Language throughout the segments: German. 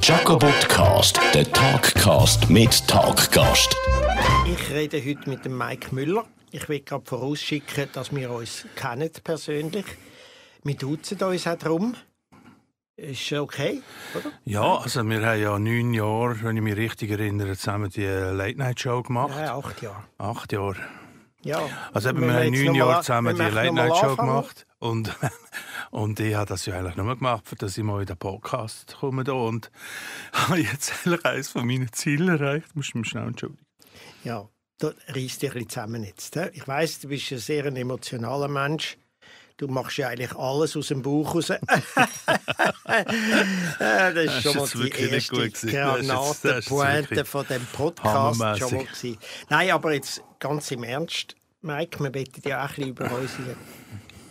Jacobotcast, der Talkcast mit Talkgast. Ich rede heute mit dem Mike Müller. Ich will gerade vorausschicken, dass wir uns kennen persönlich. Wir duzen uns auch drum. Ist okay, oder? Ja, also wir haben ja neun Jahre, wenn ich mich richtig erinnere, zusammen die Late-Night-Show gemacht. Ja, acht Jahre. Acht Jahre. Ja. Also eben, wir wir haben neun Jahre zusammen die Late-Night-Show anfangen. gemacht. Und, und ich habe das ja eigentlich nur gemacht, dass ich mal in den Podcast komme da und habe jetzt eigentlich eines von meinen Zielen erreicht. Musst du mir schnell entschuldigen. Ja, da reißt dich ein bisschen zusammen jetzt. hä? Ich weiss, du bist ein sehr ein emotionaler Mensch. Du machst ja eigentlich alles aus dem Bauch raus. Ja, das ist Das schon ist mal die erste Granatenpointe von dem Podcast schon mal. Nein, aber jetzt ganz im Ernst, Mike, wir wollen ja auch ein bisschen über unsere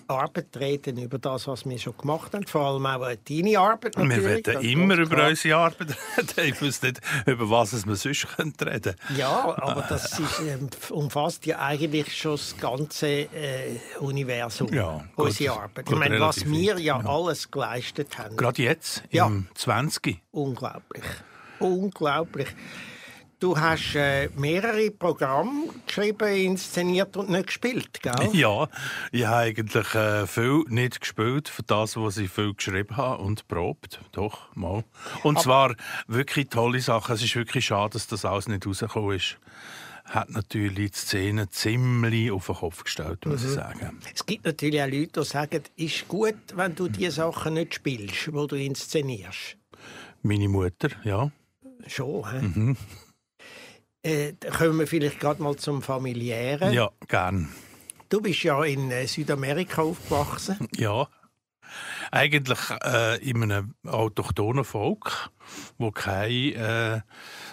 Arbeit reden, über das, was wir schon gemacht haben. Vor allem auch äh, deine Arbeit natürlich. Wir werden immer über klar. unsere Arbeit reden. Ich weiß nicht, über was es wir sonst könnte reden Ja, aber das ist, ähm, umfasst ja eigentlich schon das ganze äh, Universum, Ja, gut, unsere Arbeit. Ich meine, was wir ja, ja. alles geleistet haben. Gerade jetzt, Ja. im 20. Unglaublich. Unglaublich. Du hast äh, mehrere Programme geschrieben, inszeniert und nicht gespielt, gell? Ja, ich habe eigentlich äh, viel nicht gespielt für das, was ich viel geschrieben habe und probt. Doch, mal. Und zwar wirklich tolle Sachen. Es ist wirklich schade, dass das alles nicht rausgekommen ist. Hat natürlich die Szene ziemlich auf den Kopf gestellt, muss Mhm. ich sagen. Es gibt natürlich auch Leute, die sagen, ist gut, wenn du die Sachen nicht spielst, wo du inszenierst. Meine Mutter, ja. Schon, hä? Mhm. Äh, kommen wir vielleicht gerade mal zum Familiären. Ja, gern. Du bist ja in äh, Südamerika aufgewachsen. Ja. Eigentlich äh, in einem autochthonen Volk, wo keine, äh,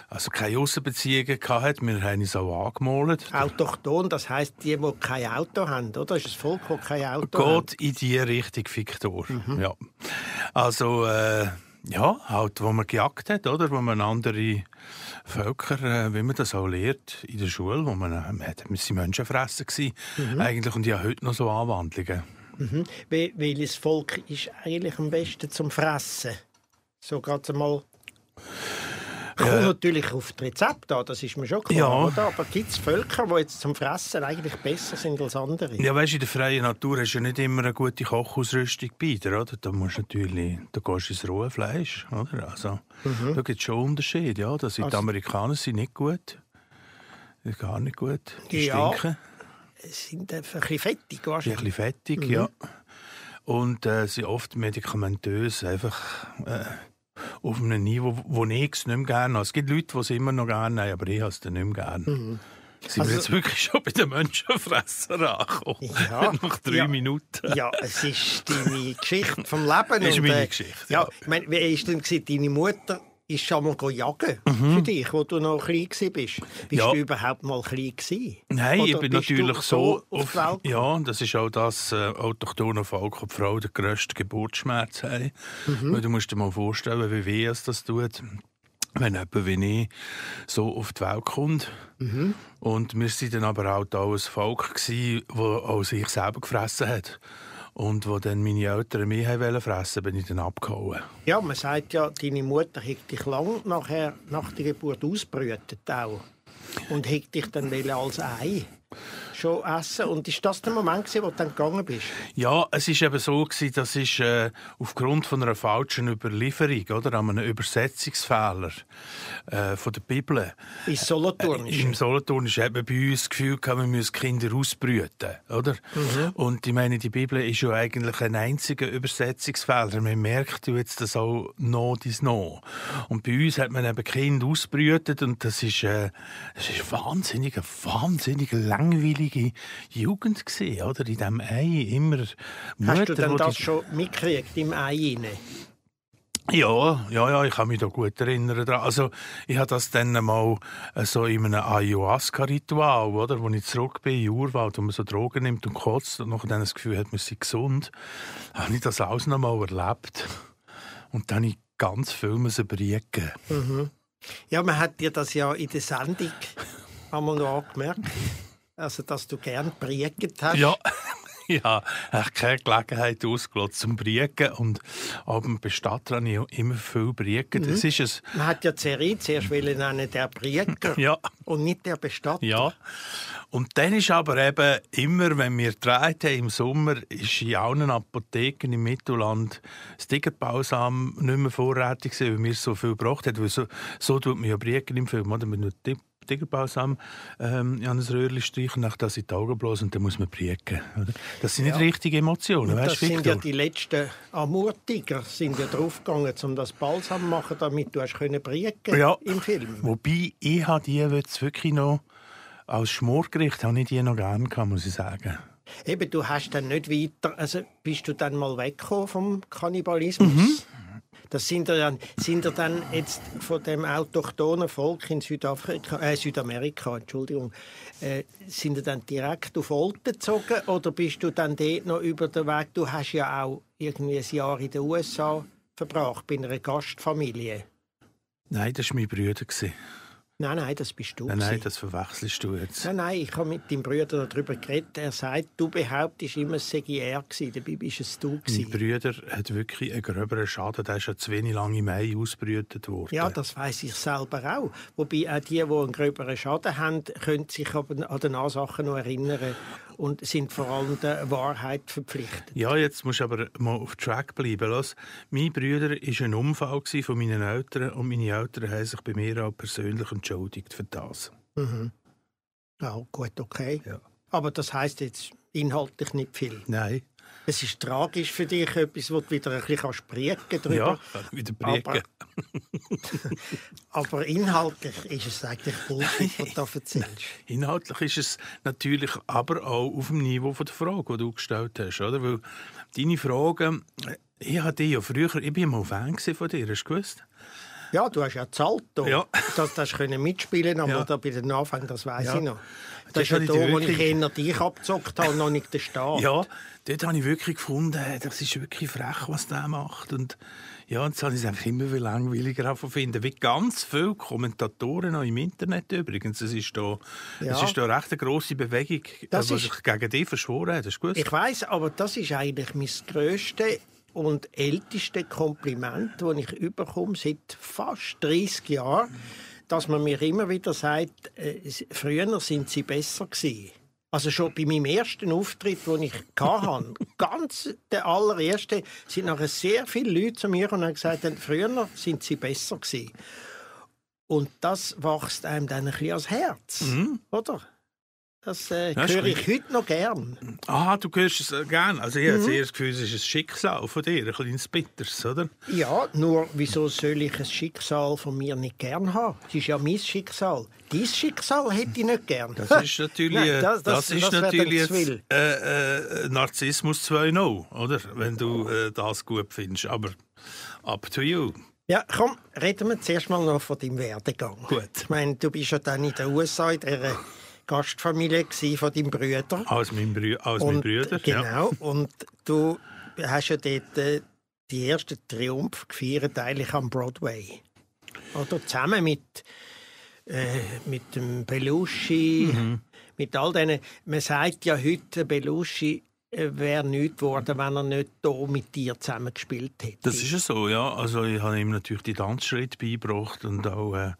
also keine Aussenbeziehungen hatte. Wir haben uns auch angemalt. Autochton, das heisst die, die kein Auto haben, oder? Das ist ein Volk, das kein Auto hat. geht in die Richtung, Viktor. Ja. Also, äh, ja, halt, wo man gejagt hat, oder? Wo man andere Völker, äh, wie man das auch lehrt, in der Schule, wo man, äh, man hat, wir sind Menschenfresser gewesen, eigentlich, und ich habe heute noch so Anwandlungen. Mhm. Wel- Welches Volk ist eigentlich am besten zum Fressen? So gerade mal. Kommt Äh, natürlich auf das Rezept an, das ist mir schon klar, Ja. oder? Aber gibt es Völker, die jetzt zum Fressen eigentlich besser sind als andere? Ja, weißt du, in der freien Natur hast du ja nicht immer eine gute Kochausrüstung bei dir, oder? Da musst du natürlich, da gehst du ins rohe Fleisch, oder? Also, da gibt es schon Unterschiede, ja. Da sind die Also- Amerikaner sind nicht gut. Die sind gar nicht gut. Die Ja. stinken. Sind einfach ein bisschen fettig Die sind ein wahrscheinlich. bisschen fettig, ja. Und äh, sind oft medikamentös einfach äh, auf einem Niveau, wo ich es nicht mehr gerne habe. Es gibt Leute, die es immer noch gerne haben, aber ich habe es dann nicht mehr gerne. Sind Also- wir jetzt wirklich schon bei den Menschenfresser angekommen? Ja. Nach drei Ja. Minuten. Ja, es ist deine Geschichte vom Leben. Ist und, meine äh, Geschichte, Ja, ja. ich meine, wie ist denn deine Mutter ist schon mal jagen für dich, wo du noch klein warst? Bist Mhm. Ja. du überhaupt mal klein gewesen? Nein, ich Oder bin bist du natürlich so auf Welt Ja, das ist auch das äh, autochtone Volk, die Frau den grössten Geburtsschmerz hat. Mhm. Du musst dir mal vorstellen, wie weh es das tut, wenn jemand wie ich so auf die Welt kommt. Mhm. Und wir waren dann aber auch da ein Volk, das auch sich selber gefressen hat. Und wo dann meine Eltern mich haben fressen bin ich dann abgehauen. Ja, man sagt ja, deine Mutter hat dich lang nachher, nach der Geburt ausbrütet auch. Und hat dich dann als Ei schon essen. Und ist das der Moment, gewesen, wo du dann gegangen bist? Ja, es ist eben so gewesen, das ist äh, aufgrund von einer falschen Überlieferung oder an einem Übersetzungsfehler äh, von der Bibel. Ins Solothurnische. Im Solothurnisch hat man bei uns das Gefühl gehabt, wir müssen Kinder ausbrüten, oder? Und ich meine, die Bibel ist ja eigentlich ein einziger Übersetzungsfehler. Man merkt ja jetzt das auch noch dies noch. Und bei uns hat man eben Kinder ausbrütet und das ist, äh, das ist wahnsinnig, wahnsinnig langweilige Jugend gewesen, oder? In diesem Ei immer Hast du denn das schon mitgekriegt im Ei rein? Ja, ja, ja, ich kann mich da gut erinnern. Also, ich habe das dann mal äh, so in einem Ayahuasca-Ritual, oder? Wo ich zurück bin, im Urwald, wo man so Drogen nimmt und kotzt und nachher dann das Gefühl hat, man sei gesund, habe ich das alles noch mal erlebt. Und dann habe ich ganz viel müssen briegen. Ja, man hat dir das ja in der Sendung einmal noch angemerkt. Also, dass du gern briegt hast. Ja, ich habe keine Gelegenheit ausgelotzt zum Briegen und ab dem Bestatter habe ich immer viel Briegen. Das Mhm. ist es. Man hat ja Serie zuerst wollen nennen, der Brieger Ja. und nicht der Bestatter. Ja. Und dann ist aber eben immer, wenn wir gedreht haben im Sommer, ist in allen Apotheken im Mittelland das Tigerbalsam nicht mehr vorrätig gewesen, weil wir so viel gebraucht haben. Weil so, so tut man ja Briegen im Film, oder? Man tut Tigerbalsam ähm, in ein Röhrchen streichen, nach das in die Augen bloßen und dann muss man. Oder? Das sind nicht richtige Emotionen, Und das weißt du, sind ja Victor? die letzten Amurtiger, sind ja draufgegangen, um das Balsam zu machen, damit du hast können briegen Ja. im Film. Wobei, ich habe die jetzt wirklich noch als Schmorgericht habe ich die noch gerne gehabt, muss ich sagen. Eben, du hast dann nicht weiter, also bist du dann mal weggekommen vom Kannibalismus? Mhm. Das sind ja dann, sind ja dann jetzt von dem autochthonen Volk in Südafrika, äh, Südamerika, Entschuldigung, äh, sind ja dann direkt auf Olten gezogen oder bist du dann dort noch über den Weg? Du hast ja auch irgendwie ein Jahr in den USA verbracht bei einer Gastfamilie. Nein, das war mein Bruder. Nein, nein, das bist du. Nein, nein, das verwechselst du jetzt. Nein, nein, ich habe mit deinem Bruder darüber geredet. Er sagt, du behauptest immer, es sei er gewesen. Dabei bist es du Mein gewesen. Bruder hat wirklich einen gröberen Schaden. Der ist ja zu wenig lange im Mai ausbrütet worden. Ja, das weiß ich selber auch. Wobei auch die, die einen gröberen Schaden haben, können sich an die Sachen noch erinnern und sind vor allem der Wahrheit verpflichtet. Ja, jetzt musst du aber mal auf Track bleiben. Los, mein Bruder war ein Unfall von meinen Eltern und meine Eltern haben sich bei mir auch persönlich entschuldigt für das. Ja, gut, okay. Ja. Aber das heißt jetzt inhaltlich nicht viel. Nein. Es ist tragisch für dich, etwas, wo du wieder ein bisschen kannst briegen drüber. Ja, wieder prägen. Aber, aber inhaltlich ist es eigentlich Bullshit, was du da erzählst. Inhaltlich ist es natürlich aber auch auf dem Niveau von der Frage, die du gestellt hast. Oder? Weil deine Fragen, ich hatte ja früher, ich war mal Fan von dir, hast du gewusst? Ja, du hast ja gezahlt, da, Ja. dass du hast können mitspielen aber Ja. da bei den Anfängen, das weiß Ja. ich noch. Das Das ist ja habe da, ich wo ich eher dich abgezockt habe, noch nicht den Staat. Ja, dort habe ich wirklich gefunden, das ist wirklich frech, was der macht. Und ja, jetzt habe ich es einfach immer viel langweiliger finden. Wie ganz viele Kommentatoren auch im Internet übrigens. Es ist da, Ja. es ist da recht eine grosse Bewegung, Das die ist- sich gegen dich verschworen hat. Hast du gewusst? Ich weiß, aber das ist eigentlich mein grösstes und älteste Kompliment, das ich überkomme seit fast 30 Jahren, dass man mir immer wieder sagt, äh, früher sind sie besser gewesen. Also schon bei meinem ersten Auftritt, den ich hatte, ganz der allererste, sind nachher sehr viele Leute zu mir und haben gesagt, früher sind sie besser gewesen. Und das wächst einem dann ein bisschen ans Herz, oder? Das äh, höre ich heute noch gern. Ah, du hörst es äh, gerne. Also ich habe Mhm. zuerst das Gefühl, es ist ein Schicksal von dir, ein kleines Bitters, oder? Ja, nur wieso soll ich ein Schicksal von mir nicht gern haben? Es ist ja mein Schicksal. Dein Schicksal hätte ich nicht gern. Das ist natürlich, Nein, das- das, das- ist natürlich jetzt, äh, äh, Narzissmus 2.0, oder? Wenn du äh, das gut findest. Aber up to you. Ja, komm, reden wir zuerst mal noch von deinem Werdegang. Gut. Ich meine, du bist ja dann in den USA in der Gastfamilie von deinem Bruder. Als mein, Brü mein Und- Bruder. Ja. Genau. Und du hast ja dort äh, die ersten Triumph gefeiert, eigentlich am Broadway. Oder zusammen mit, äh, mit dem Belushi, Mhm. mit all denen. Man sagt ja heute, Belushi äh, wäre nichts geworden, wenn er nicht hier mit dir zusammen gespielt hätte. Das ist ja so, ja. Also ich habe ihm natürlich die Tanzschritte beigebracht und auch äh,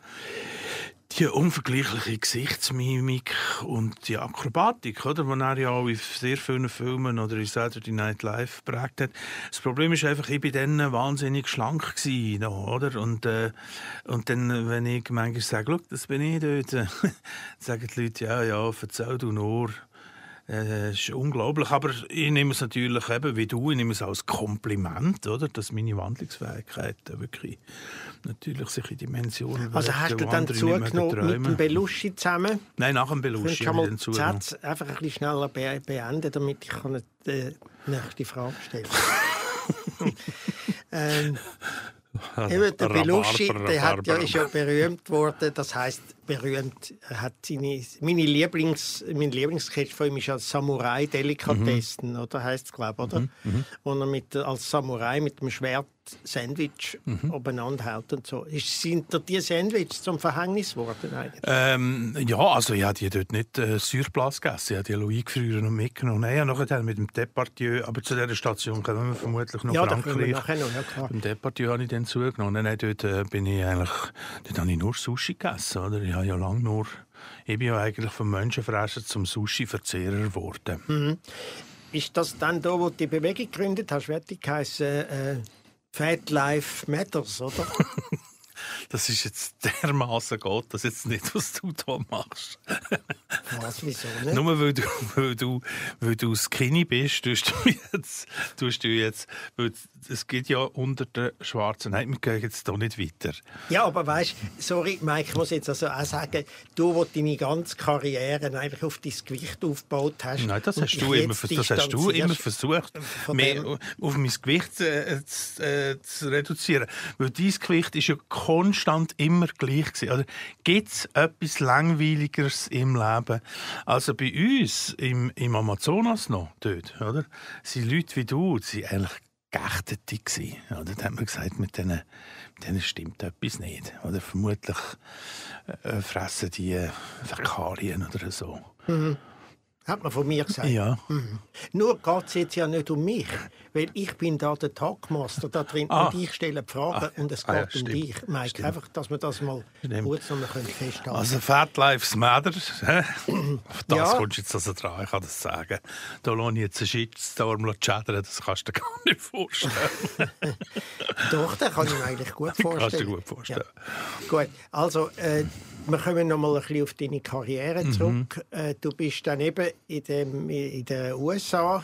die unvergleichliche Gesichtsmimik und die Akrobatik, oder? Die er ja auch in sehr vielen Filmen oder in Saturday Night Live geprägt hat. Das Problem ist einfach, ich war dann wahnsinnig schlank gewesen, oder? Und, äh, und dann, wenn ich manchmal sage, «Schau, das bin ich dort», äh, sagen die Leute, «Ja, ja, erzähl du nur». Äh, Das ist unglaublich, aber ich nehme es natürlich eben wie du, ich nehme es als Kompliment, oder? dass meine Wandlungsfähigkeit äh, wirklich natürlich sich in Dimensionen Also hast du dann zugenommen mit dem Belushi zusammen? Nein, nach dem Belushi mal ich die zugenommen. Sätze einfach ein bisschen schneller be beenden, damit ich kann die äh, nächste Frage stellen ähm, Eben, der Belushi der hat ja, ist ja berühmt worden. Das heißt, berühmt. Er hat seine, meine Lieblings, mein Lieblingssketch von ihm ist als Samurai Delikatessen, mhm. oder heißt es glaube oder? Mhm. Mhm. Wo er mit, als Samurai mit dem Schwert Sandwich mhm. umeinander hält und so. Ist, sind dir die Sandwiches zum Verhängnis geworden eigentlich? Ähm, ja, also ich habe die dort nicht äh, Surplatz gegessen. Ich habe die eingefroren und mitgenommen. Nein, nachher mit dem Departieu, aber zu dieser Station kommen wir vermutlich noch ja, Frankreich. Noch, ja, klar. Im Departieu habe ich dann zugenommen. Nein, dort äh, bin ich eigentlich, dort habe ich nur Sushi gegessen. Oder? Ich habe ja lange nur, ich bin ja eigentlich vom Menschenfresser zum Sushi-Verzehrer geworden. Mhm. Ist das dann da, wo du die Bewegung gegründet hast, wird die heißen, äh, Fat Life Matters, oder? das ist jetzt dermaßen gut, dass jetzt nicht, was du da machst. was, wieso nicht? Nur weil du, weil du, weil du skinny bist, tust du jetzt, tust du jetzt weil es geht ja unter den Schwarzen. Nein, wir gehen jetzt hier nicht weiter. Ja, aber weißt du, sorry, Mike, ich muss jetzt also auch sagen, du, wo deine ganze Karriere eigentlich auf dein Gewicht aufgebaut hast. Nein, das hast du immer, das hast du immer versucht, mehr auf mein Gewicht äh, zu, äh, zu, reduzieren. Weil dein Gewicht ist ja konstant immer gleich gewesen. Gibt es etwas Langweiligeres im Leben? Also bei uns im, im Amazonas noch dort, oder? Sind Leute wie du, sind eigentlich Geächtete gewesen. Oder? Da hat man gesagt, mit denen, mit denen stimmt etwas nicht. Oder vermutlich äh, fressen die äh, Fäkalien oder so. Mhm. Hat man von mir gesagt. Ja. Mhm. Nur geht es jetzt ja nicht um mich, weil ich bin da der Tagmaster da drin ah. und ich stelle die Fragen ah. und es geht ah, ja, um dich. Mike, stimmt. einfach, dass wir das mal stimmt. kurz noch festhalten Also Fat Lives Matter, das ja. kommst du jetzt also dran, ich kann das sagen. Da lohne ich jetzt einen Shitstorm schädern, das kannst du dir gar nicht vorstellen. Doch, das kann ich mir eigentlich gut vorstellen. Kannst du dir gut vorstellen. Ja. Gut, also... Äh, wir kommen noch mal ein bisschen auf deine Karriere mhm. zurück. Mhm. Du bist dann eben in, dem, in den USA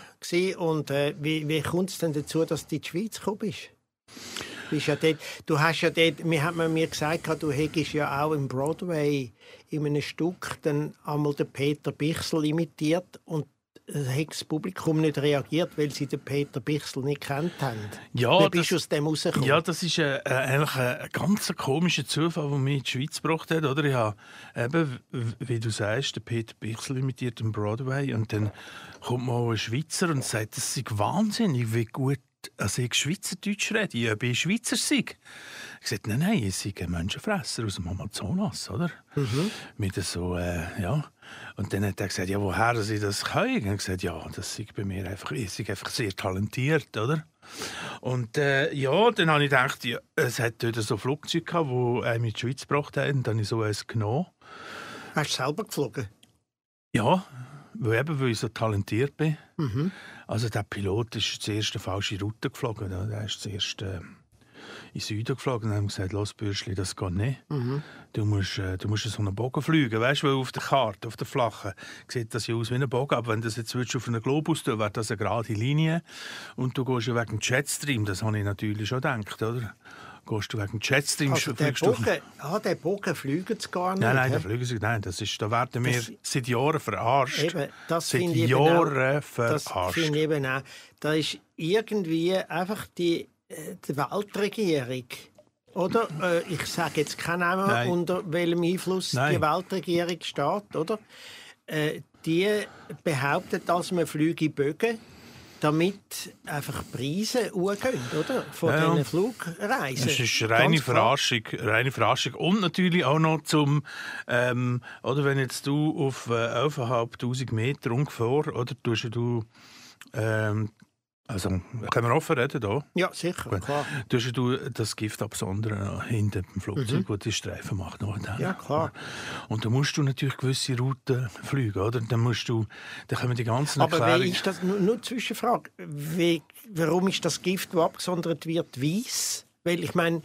und äh, wie, wie kommt es denn dazu, dass du in die Schweiz gekommen bist? bist ja dort, du hast ja dort, mir hat man mir gesagt, du hättest ja auch im Broadway in einem Stück dann einmal den Peter Bichsel imitiert und das Publikum nicht reagiert, weil sie den Peter Bichsel nicht kennt haben. Ja, Wie bist du aus dem rausgekommen? Ja, das ist äh, eigentlich ein ganz komischer Zufall, der mich in die Schweiz gebracht hat. Oder? Ich habe eben, wie du sagst, den Peter Bichsel imitiert im Broadway und dann kommt mal ein Schweizer und sagt, das sei wahnsinnig, wie gut also ich Schweizerdeutsch rede, ich Schweizer sei. Ich sagte, nein, nein, ich sei ein Menschenfresser aus dem Amazonas, oder? Mhm. Mit so, äh, ja. Und dann hat er gesagt, ja, woher sie das können? Und ich gesagt, ja, das sei bei mir einfach, ich sei einfach sehr talentiert, oder? Und äh, ja, dann habe ich gedacht, ja, es hat dort so Flugzeuge gehabt, die einem in die Schweiz gebracht haben. Und dann habe ich so eins genommen. Hast du selber geflogen? Ja, weil, eben, weil ich so talentiert bin. Mhm. Also der Pilot ist zuerst eine falsche Route geflogen. Der ist zuerst... Äh, in den Süden geflogen und haben gesagt, los Bürschli, das geht nicht. Mhm. Du, musst, äh, du musst so einen Bogen fliegen, weißt du, weil auf der Karte, auf der flachen, sieht das ja aus wie ein Bogen, aber wenn du das jetzt auf einen Globus tun, wäre das eine gerade Linie und du gehst ja wegen dem Jetstream, das habe ich natürlich schon gedacht, oder? Gehst du wegen Jetstream also der Bogen, ah, der Bogen fliegen sie gar nicht. Nein, nein, der fliegen sie nein, das ist, da werden wir das, seit Jahren verarscht. Eben, das seit Jahren auch, verarscht. Das finde ich eben auch. Da ist irgendwie einfach die die Weltregierung. Oder? Äh, ich sage jetzt keinen Namen, Nein. unter welchem Einfluss Nein. die Weltregierung steht. Oder? Äh, die behauptet, dass man Flüge Bögen damit einfach Preise hochgehen, oder? Von ja, diesen Flugreisen. Das ist reine Verarschung, reine Verarschung. Und natürlich auch noch zum, ähm, oder wenn jetzt du auf äh, 11.500 Meter ungefähr, oder, tust du ähm, also, können wir offen reden hier? Ja, sicher, Gut. klar. Du hast du das Gift absondern hinter dem Flugzeug, mhm. wo die Streifen macht. Ja, klar. Und dann musst du natürlich gewisse Routen fliegen, oder? Dann musst du, dann kommen die ganzen Aber Erklärungen... wie ist das, nur, nur Zwischenfrage, wie, warum ist das Gift, das abgesondert wird, weiß? Weil ich meine,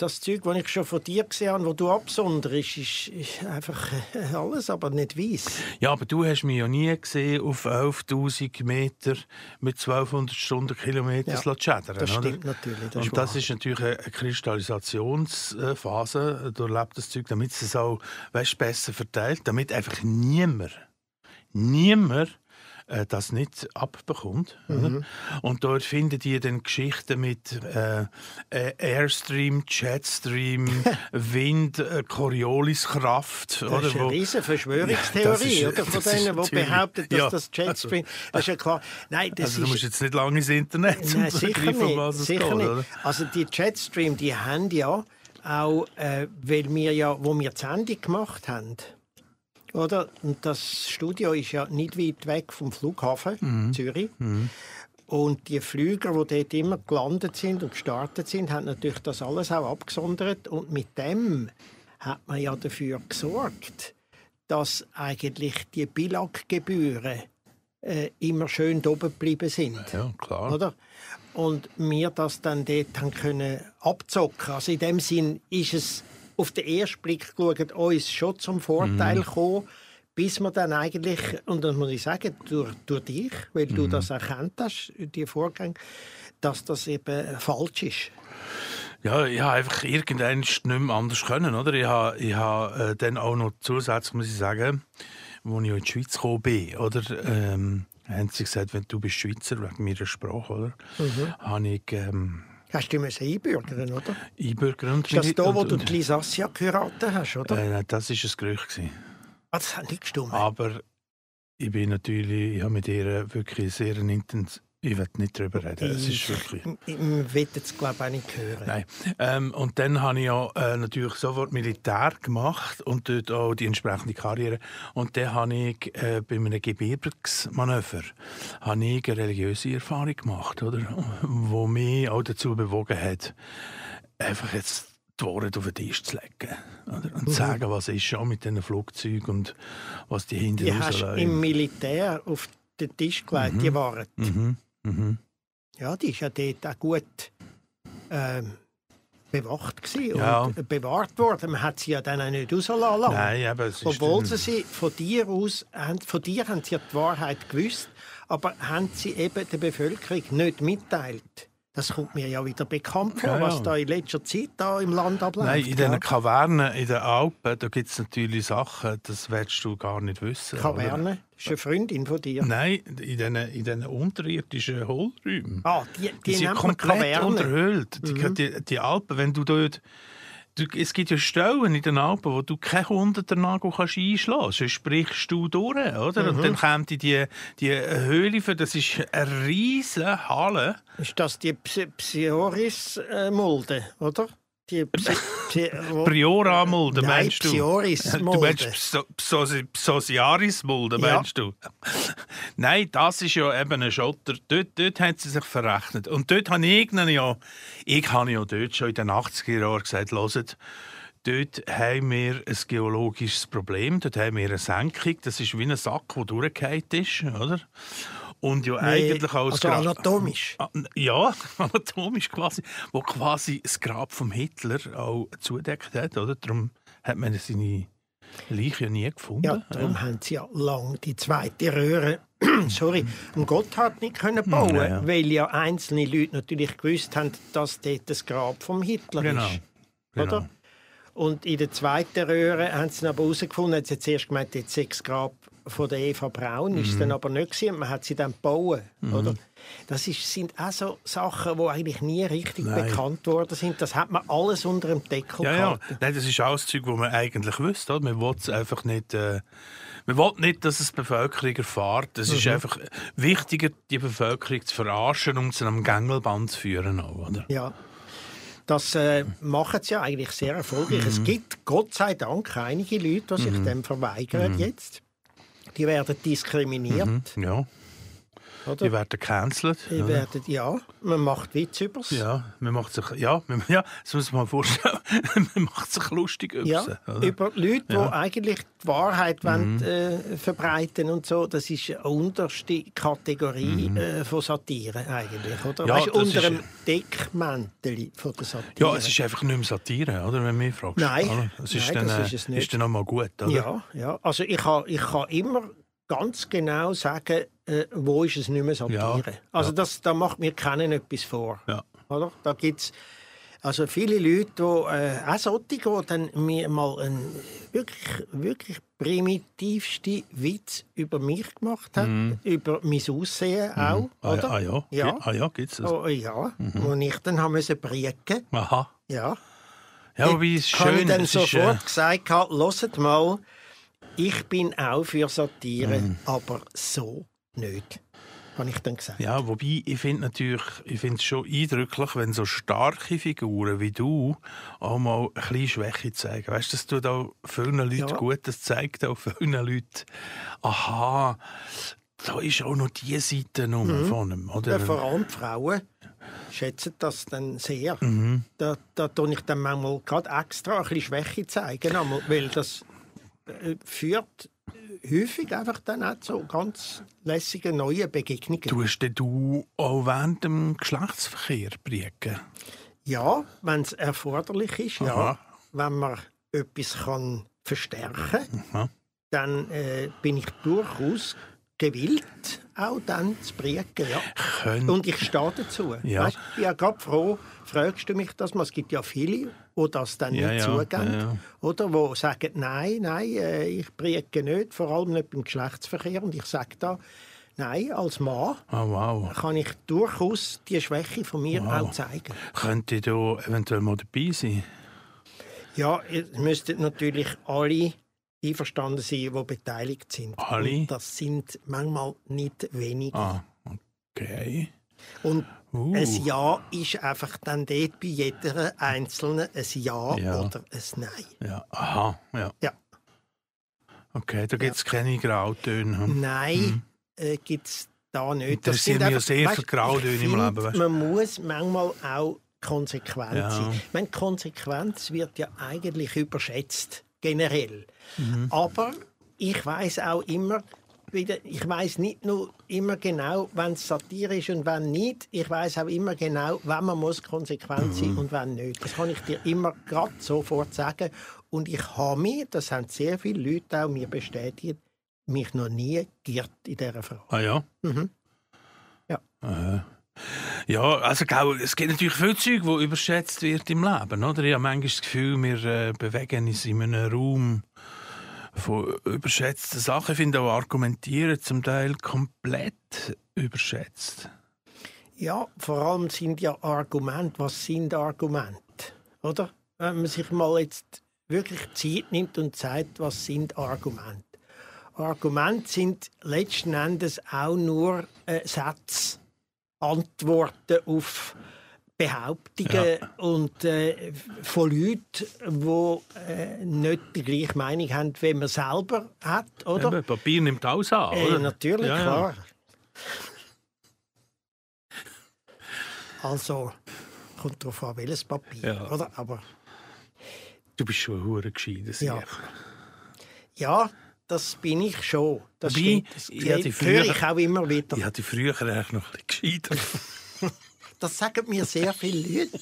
das Zeug, das ich schon von dir gesehen habe, das du absonderst, ist, ist einfach äh, alles, aber nicht weiss. Ja, aber du hast mich ja nie gesehen auf 11'000 Meter mit 1200 Stundenkilometern ja, schädern. Das stimmt oder? natürlich. Das Und das ist natürlich eine Kristallisationsphase, da lebt das Zeug, damit es auch weißt, besser verteilt, damit einfach niemand, niemand äh, das nicht abbekommt. Mhm. Und dort finden die dann Geschichten mit äh, äh Airstream, Jetstream, Wind, äh, Corioliskraft. Das ist eine riesige Verschwörungstheorie oder, von denen, die behaupten, dass ja. das Jetstream... Das ist ja klar. Nein, das also, du musst jetzt nicht lange ins Internet Nein, sicher nicht, was es sicher geht, nicht. Oder? Also die Jetstream, die haben ja auch, äh, weil wir ja, wo wir die Sendung gemacht haben, oder? Und das Studio ist ja nicht weit weg vom Flughafen mhm. Zürich. Mhm. Und die Flüger, die dort immer gelandet sind und gestartet sind, haben natürlich das alles auch abgesondert. Und mit dem hat man ja dafür gesorgt, dass eigentlich die Bilaggebühren äh, immer schön oben geblieben sind. Ja, klar. Oder? Und wir das dann dort haben können abzocken. Also in dem Sinn ist es auf den ersten Blick geschaut, uns schon zum Vorteil mhm. gekommen, bis wir dann eigentlich, und das muss ich sagen, durch, durch dich, weil mhm. du das erkannt hast, die Vorgänge, dass das eben falsch ist. Ja, ich habe einfach irgendwann nicht mehr anders können, oder? Ich habe, ich habe äh, dann auch noch zusätzlich, muss ich sagen, als ich in die Schweiz gekommen bin, oder? Ähm, haben sie gesagt, wenn du bist Schweizer, wegen meiner Sprache, oder? Mhm. Habe ich... Ähm, Hast du dich einbürgern, oder? Einbürgern. Ist das da, wo du die Lisassia geheiratet hast, oder? Äh, das war ein Gerücht. Ah, das hat nicht gestimmt. Aber ich bin natürlich, ich habe mit ihr wirklich sehr intensiv ich will nicht darüber reden. Es ist wirklich... Ich, ich will es, glaube auch nicht hören. Nein. Ähm, und dann habe ich ja äh, natürlich sofort Militär gemacht und dort auch die entsprechende Karriere. Und dann habe ich äh, bei einem Gebirgsmanöver habe ich eine religiöse Erfahrung gemacht, oder? wo mich auch dazu bewogen hat, einfach jetzt die Worte auf den Tisch zu legen oder? und mhm. sagen, was ist schon mit diesen Flugzeugen und was die hinten Die hast im Militär auf den Tisch gelegt, mhm. die waren. Mhm. Mhm. Ja, die ist ja dort auch gut ähm, bewacht ja. und bewahrt worden. Man hat sie ja dann auch nicht rauslassen Nein, aber es Obwohl sie, sie von dir aus, von dir haben sie ja die Wahrheit gewusst, aber haben sie eben der Bevölkerung nicht mitteilt. Das kommt mir ja wieder bekannt vor, ja, ja. was da in letzter Zeit da im Land abläuft. Nein, in den Kavernen in den Alpen, da gibt es natürlich Sachen, das willst du gar nicht wissen. Kaverne? Ist eine Freundin von dir? Nein, in diesen, in diesen unterirdischen Hohlräumen. Ah, die, die, die sind komplett Kaverne. unterhöhlt. Mhm. Die, die Alpen, wenn du dort Du, es gibt ja Stellen in den Alpen, wo du keinen Hundert kannst einschlagen kannst. Sonst sprichst du durch, oder? Mhm. Und dann kommt die, die Höhle, für, das ist eine riesige Halle. Ist das die Psioris-Mulde, oder? Die Priora-Mulde, meinst du? Psioris-Mulde. Du meinst Psosiaris-Mulde, meinst ja. du? Nein, das ist ja eben ein Schotter. Dort, dort haben sie sich verrechnet. Und dort habe ich ja, ich habe ja dort schon in den 80er Jahren gesagt, hört, dort haben wir ein geologisches Problem, dort haben wir eine Senkung, das ist wie ein Sack, der durchgefallen ist, oder? Und ja nee, eigentlich auch also anatomisch. Ah, ja, anatomisch quasi. Wo quasi das Grab vom Hitler auch zudeckt hat, oder? Darum hat man seine Leiche ja nie gefunden. Ja, darum ja. haben sie ja lange die zweite Röhre sorry, am Gotthard nicht können bauen, ja, ja. weil ja einzelne Leute natürlich gewusst haben, dass dort das Grab vom Hitler genau. ist. Genau. Oder? Und in der zweiten Röhre haben sie aber herausgefunden, haben sie zuerst gemeint, jetzt sechs Grab von der Eva Braun, ist es dann mhm. aber nicht gewesen. Man hat sie dann gebaut, mhm. oder? Das ist, sind auch so Sachen, die eigentlich nie richtig Nein. bekannt worden sind. Das hat man alles unter dem Deckel ja. Ja. Nein, das ist das Zeug, das man eigentlich wüsste. Oder? Man will es einfach nicht... Äh man will nicht, dass es die Bevölkerung erfährt. Es mhm. ist einfach wichtiger, die Bevölkerung zu verarschen, um sie am Gängelband zu führen. Auch, oder? Ja. Das äh, machen sie ja eigentlich sehr erfolgreich. Mhm. Es gibt Gott sei Dank einige Leute, die sich mhm. dem verweigern mhm. jetzt. Die werden diskriminiert. Mhm, ja. Oder? Die werden gecancelt. Die werden, ja, man macht Witz über sie. Ja, man macht sich, ja, man, ja, das muss man vorstellen, man macht sich lustig über ja, sie. Über Leute, ja. die eigentlich die Wahrheit mhm. wollen, äh, verbreiten und so, das ist eine unterste Kategorie mhm. äh, von Satire eigentlich, oder? Ja, weißt, unter dem Deckmäntel von der Satire. Ja, es ist einfach nicht mehr Satire, oder, wenn du mich fragst. Nein, es ist, Nein, dann, das ist es nicht. Ist dann auch mal gut, oder? Ja, ja. also ich kann, ich kann immer ganz genau sagen, äh, wo ist es nicht mehr Satire. Ja, also das, da macht mir keinen etwas vor. Ja. Oder? Da gibt's also viele Leute, die äh, auch solche, die dann mir mal ein wirklich, wirklich primitivste Witz über mich gemacht hat, über mein Aussehen auch, Mhm. Ah, oder? ah ja, Ja. ah ja, gibt's das? Oh, ja, wo ich dann haben müssen brieken. Aha. Ja. Ja, ist habe schön. ich dann es ist, sofort äh, gesagt, hört mal, ich bin auch für Satire, Mhm. aber so nicht. Habe ich dann gesagt. Ja, wobei ich finde natürlich, ich finde es schon eindrücklich, wenn so starke Figuren wie du auch mal ein bisschen Schwäche zeigen. Weißt du, das tut auch vielen Leuten Ja. gut, das zeigt auch vielen Leuten, aha, da ist auch noch diese Seite Mhm. von ihm. Oder? Ja, vor allem die Frauen schätzen das dann sehr. Mhm. Da, da tue ich dann manchmal gerade extra ein bisschen Schwäche zeigen, weil das führt häufig einfach dann auch zu ganz lässigen neuen Begegnungen. Tust du auch während dem Geschlechtsverkehr brieken? Ja, wenn es erforderlich ist, ja. Aha. Wenn man etwas kann verstärken Aha. dann äh, bin ich durchaus gewillt, auch dann zu brieken. Ja. Könnt, Und ich stehe dazu. Ja. Weißt, ich bin ja gerade froh, fragst du mich das mal. Es gibt ja viele, die das dann Ja, nicht ja, zugeben. ja. Oder die sagen, nein, nein, äh, ich brieke nicht, vor allem nicht beim Geschlechtsverkehr. Und ich sage da, nein, als Mann oh, wow. kann ich durchaus die Schwäche von mir auch zeigen. Könnte da eventuell mal dabei sein? Ja, es müssten natürlich alle einverstanden sein, die beteiligt sind. Alle? Und das sind manchmal nicht wenige. Ah, okay. Und Uh. ein Ja ist einfach dann dort bei jeder Einzelnen ein Ja, Ja. oder ein Nein. Ja, aha, ja. Ja. Okay, da gibt es keine Grautöne. hm? Nein, äh, gibt es da nicht. Interessieren sind mich ja sehr viele Grautöne ich im Leben, weisst. Man muss manchmal auch konsequent Ja. sein. Ich meine, Konsequenz wird ja eigentlich überschätzt, generell. Mhm. Aber ich weiß auch immer, wieder, ich weiß nicht nur immer genau, wenn es Satire ist und wenn nicht. Ich weiß auch immer genau, wann man muss konsequent Mhm. sein und wann nicht. Das kann ich dir immer gerade sofort sagen. Und ich habe mich, das haben sehr viele Leute auch mir bestätigt, mich noch nie geirrt in dieser Frage. Ah ja? Mhm. Ja. Aha. Ja, also es gibt natürlich viel Zeug, das überschätzt wird im Leben. Oder? Ich habe manchmal das Gefühl, wir äh, bewegen uns in einem Raum von überschätzten Sachen. Ich finde auch Argumentieren zum Teil komplett überschätzt. Ja, vor allem sind ja Argumente. Was sind Argumente? Oder? Wenn man sich mal jetzt wirklich Zeit nimmt und sagt, was sind Argumente? Argumente sind letzten Endes auch nur äh, Sätze, Antworten auf Behauptungen und äh, von Leuten, die äh, nicht die gleiche Meinung haben, wie man selber hat, oder? Eben, Papier nimmt alles an, Äh, oder? natürlich, Ja, ja. klar. Also, kommt darauf an, welches Papier, Ja. oder? Aber Du bist schon hure gescheiter Ja. Ja, das bin ich schon. Das, stimmt. das ich höre ich auch immer wieder. Ich hatte früher eigentlich noch ein bisschen gescheiter. Das sagen mir sehr viele Leute.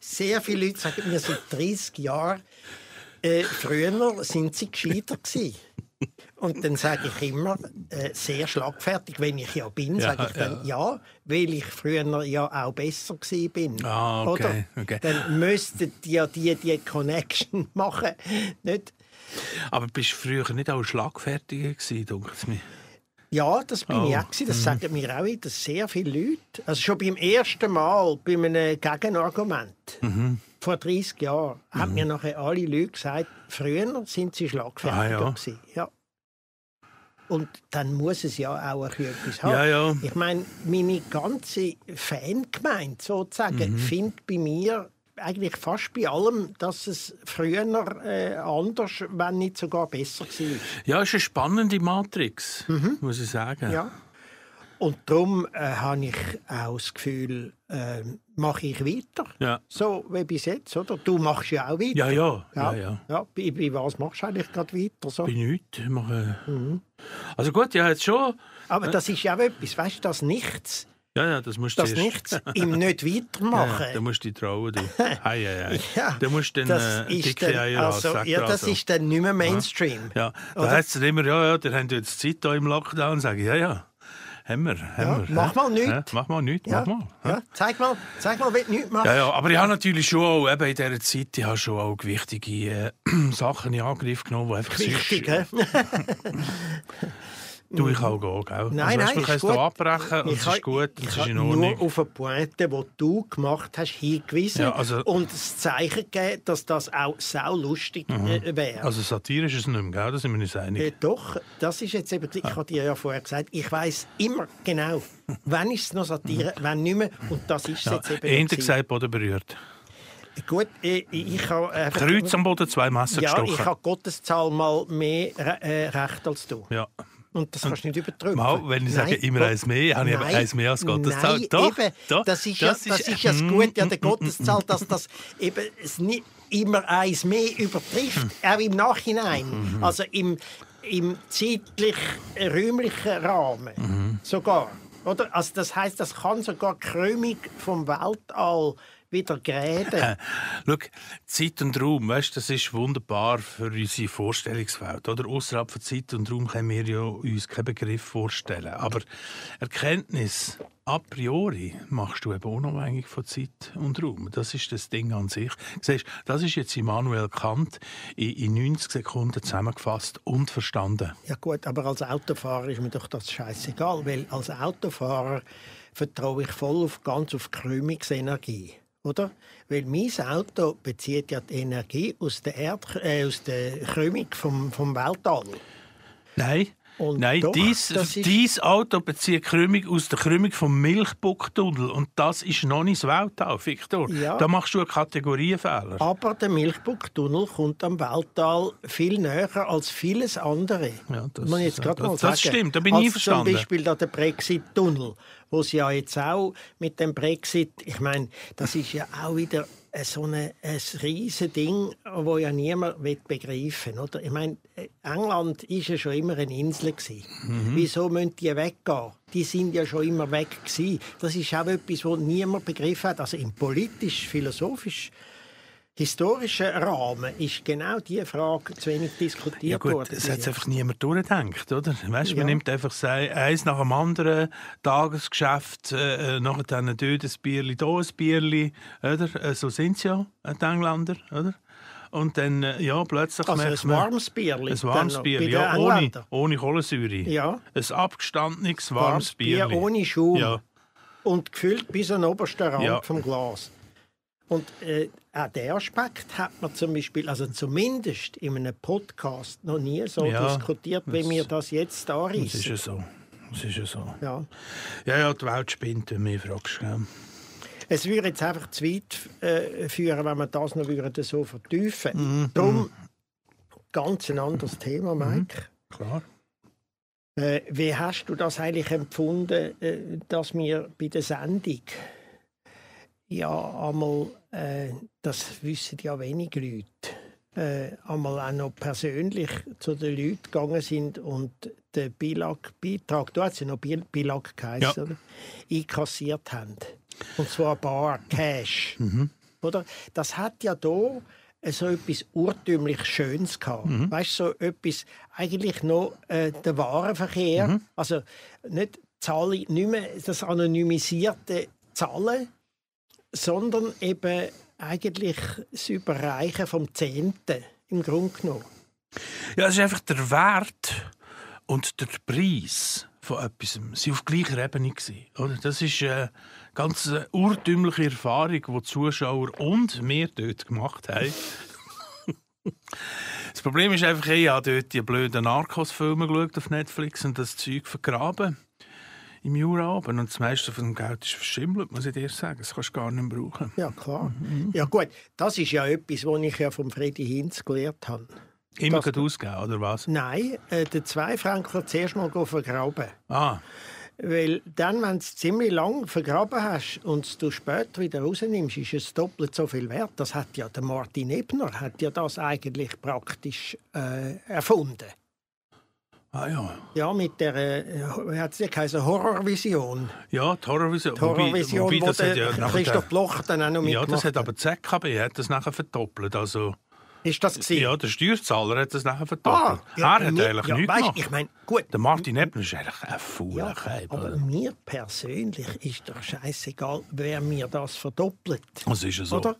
Sehr viele Leute sagen mir seit 30 Jahren, äh, früher sind sie gescheiter gewesen. Und dann sage ich immer, äh, sehr schlagfertig, wenn ich ja bin, Ja, sage ich dann ja. weil ich früher ja auch besser gewesen bin. Ah, okay, Oder? okay. Dann müssten ja die die Connection machen. Nicht? Aber bist du früher nicht auch schlagfertiger gewesen, denke ich mir? Ja, das bin Oh, ich auch. Das sagen mir auch wieder sehr viele Leute. Also schon beim ersten Mal, bei einem Gegenargument, Mhm. vor 30 Jahren, haben mir nachher alle Leute gesagt, früher sind sie schlagfertiger Ah, ja. Ja. Und dann muss es ja auch etwas haben. Ja, ja. Ich meine, meine ganze Fangemeinde sozusagen Mhm. findet bei mir eigentlich fast bei allem, dass es früher äh, anders, wenn nicht sogar besser war. Ja, es ist eine spannende Matrix, muss ich sagen. Mhm. Ja. Und darum äh, habe ich auch das Gefühl, äh, mache ich weiter. Ja. So wie bis jetzt, oder? Du machst ja auch weiter. Ja, ja, ja, ja. ja. ja bei, bei was machst du eigentlich gerade weiter? So? Bei nichts. Ich mache... Mhm. Also gut, ja, jetzt schon. Aber das ist ja auch etwas, weißt du, das Nichts, Ja, ja, das musst du das erst- Nichts im nicht Ja, weitermachen. ja, da musst du dich trauen. Du. Hei, hei, hei. Ja, da musst du dann das äh, ist dicke dann, Eier also, ja, das also. ist dann nicht mehr Mainstream. Ja, da Oder? heißt es immer, ja, ja, der haben jetzt Zeit hier im Lockdown. Sage ich, ja, ja. haben wir. Ja, Haben wir mach mal nichts. Hä? Mach mal nichts, Ja, mach mal. ja. Zeig mal, zeig mal, wie du nichts machst. Ja, ja, aber ich habe natürlich schon auch, eben in dieser Zeit, ich habe schon auch wichtige äh, Sachen in Angriff genommen, die einfach Wichtig, sonst? Du, ich auch gehen, gell? Nein, also, nein, weißt, du abbrechen und Ich es ist gut, ich es ist in nur Ordnung. auf eine Pointe, die du gemacht hast, hingewiesen Ja, also- und das Zeichen gegeben, dass das auch sau lustig äh, wäre. Also satirisch ist es nicht mehr, gell? da sind wir uns einig. Äh, doch, das ist jetzt eben, ich habe dir ja vorher gesagt, ich weiß immer genau, wann ist es noch Satire, wann nicht mehr. Und das ist es ja, jetzt eben. Ende gesagt, Boden berührt. Gut, äh, ich habe einfach... Kreuz am Boden, zwei Messer Ja, gestochen. ich habe Gotteszahl mal mehr äh, Recht als du. Ja. Und das kannst du nicht übertrümpfen. Mal, wenn ich sage, immer eins mehr, habe ich Nein, eins mehr als Gotteszahl. Nein, Doch, eben, doch, das ist, das ja, das ist- ist ja das mm, Gute an der mm, mm, Gotteszahl, dass das eben es nicht immer eins mehr übertrifft, Hm. auch im Nachhinein. Also im, im zeitlich-räumlichen Rahmen Mhm. sogar. Oder? Also das heißt, das kann sogar Krümmung vom Weltall wieder gräden. Schau, Zeit und Raum, weißt, das ist wunderbar für unsere Vorstellungswelt. Oder? Außerhalb von Zeit und Raum können wir ja uns keinen Begriff vorstellen. Aber Erkenntnis a priori machst du eben unabhängig von Zeit und Raum. Das ist das Ding an sich. Siehst, das ist jetzt Immanuel Kant in, in 90 Sekunden zusammengefasst und verstanden. Ja gut, aber als Autofahrer ist mir doch das scheißegal, weil als Autofahrer vertraue ich voll auf ganz auf Krümmungsenergie, oder? Weil mein Auto bezieht ja die Energie aus der, Erd äh, aus der Krümmung vom, vom Weltall. Nein. Und Nein, doch, dies, dies Auto bezieht Krümmung aus der Krümmung vom Milchbucktunnel und das ist noch nicht das Weltall, Victor. Ja. Da machst du einen Kategorienfehler. Aber der Milchbucktunnel kommt am Weltall viel näher als vieles andere. Ja, das- ich jetzt gerade mal das sagen. stimmt, da bin ich als einverstanden. Zum Beispiel da der Brexit-Tunnel, wo es ja jetzt auch mit dem Brexit, ich meine, das ist ja auch wieder so eine, ein riesen Ding, wo ja niemand will begreifen oder? Ich meine, äh, England ist ja schon immer eine Insel gewesen. Mhm. Wieso müssen die weggehen? Die sind ja schon immer weg gewesen. Das ist auch etwas, wo niemand begriffen hat. Also im politisch-philosophisch historischen Rahmen ist genau diese Frage zu wenig diskutiert Ja gut, worden. es hat einfach niemand durchgedacht, oder? Weißt, Ja. Man nimmt einfach eins nach dem anderen, Tagesgeschäft, äh, äh, nachher dann dort ein Bierli, da ein Bierli, oder? Äh, so sind sie ja, äh, die Engländer, oder? Und dann, ja, plötzlich Also merkt ein warmes Bierli. Ein warmes Bierli, ja, ohne, ohne Kohlensäure. Ja. Ein abgestandenes, warmes Bier Bierli. ohne Schaum Ja. und gefüllt bis an den obersten Rand Ja. vom Glas. Und äh, auch diesen Aspekt hat man zum Beispiel, also zumindest in einem Podcast noch nie so Ja, diskutiert, wie das- wir das jetzt da Das ist ja so. Das ist ja so. Ja. Ja, ja, die Welt spinnt, wenn du mich fragst. gell? Es würde jetzt einfach zu weit äh, führen, wenn wir das noch würden so vertiefen Mhm. würden. Darum ganz ein anderes Thema, Mike. Klar. Äh, wie hast du das eigentlich empfunden, äh, dass wir bei der Sendung ja einmal, äh, das wissen ja wenig Leute, äh, einmal auch noch persönlich zu den Leuten gegangen sind und den Bilag-Beitrag, du hast ja noch Bil- Bilag geheißen, Ja. oder? einkassiert haben. Und zwar bar Cash. Mhm. Oder? Das hat ja da so etwas urtümlich Schönes gehabt. Mhm. Weißt du, so etwas, eigentlich noch äh, der Warenverkehr, Mhm. also nicht Zahlen, nicht mehr das anonymisierte Zahlen, sondern eben eigentlich das Überreichen vom Zehnten im Grunde genommen. Ja, es ist einfach der Wert und der Preis von etwas sind auf gleicher Ebene oder? Das ist eine ganz äh, urtümliche Erfahrung, die die Zuschauer und wir dort gemacht haben. das Problem ist einfach, ich habe dort die blöden Narcos-Filme auf Netflix und das Zeug vergraben im Juraabend und das meiste von dem Geld ist verschimmelt, muss ich dir sagen. Das kannst du gar nicht brauchen. Ja, klar. Mhm. Ja gut, das ist ja etwas, was ich ja vom Freddy Hinz gelernt habe. Immer Das- ausgeben, oder was? Nein, äh, den zwei Franken zuerst mal vergraben. Ah, Weil dann, wenn du es ziemlich lang vergraben hast und du später wieder rausnimmst, ist es doppelt so viel wert. Das hat ja der Martin Ebner hat ja das eigentlich praktisch äh, erfunden. Ah ja. Ja, mit der, äh, hat es geheißen, Horrorvision. Ja, die Horrorvision. Die Horrorvision, wobei, wo das hat der ja Christoph Bloch dann auch noch Ja, mitgemacht das hat aber die ZKB hat das nachher verdoppelt. Also, Ist das gewesen? Ja, der Steuerzahler hat das nachher verdoppelt. Ah, ja, er hat mir- eigentlich ja, nichts weisst, gemacht. ich meine, gut. Der Martin Ebner ist eigentlich ein Ja, Keib, aber mir persönlich ist doch scheißegal, wer mir das verdoppelt. Das ist ja so. Oder?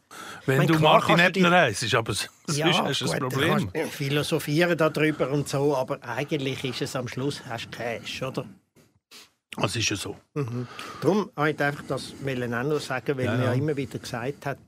Wenn Mein, du klar Martin Ebner heisst, ist aber hast du ein gut, dann Problem. du philosophieren darüber und so, aber eigentlich ist es am Schluss hast du Cash, oder? Das ist ja so. Darum wollte ich einfach das auch noch sagen, weil Ja, ja. immer wieder gesagt hat,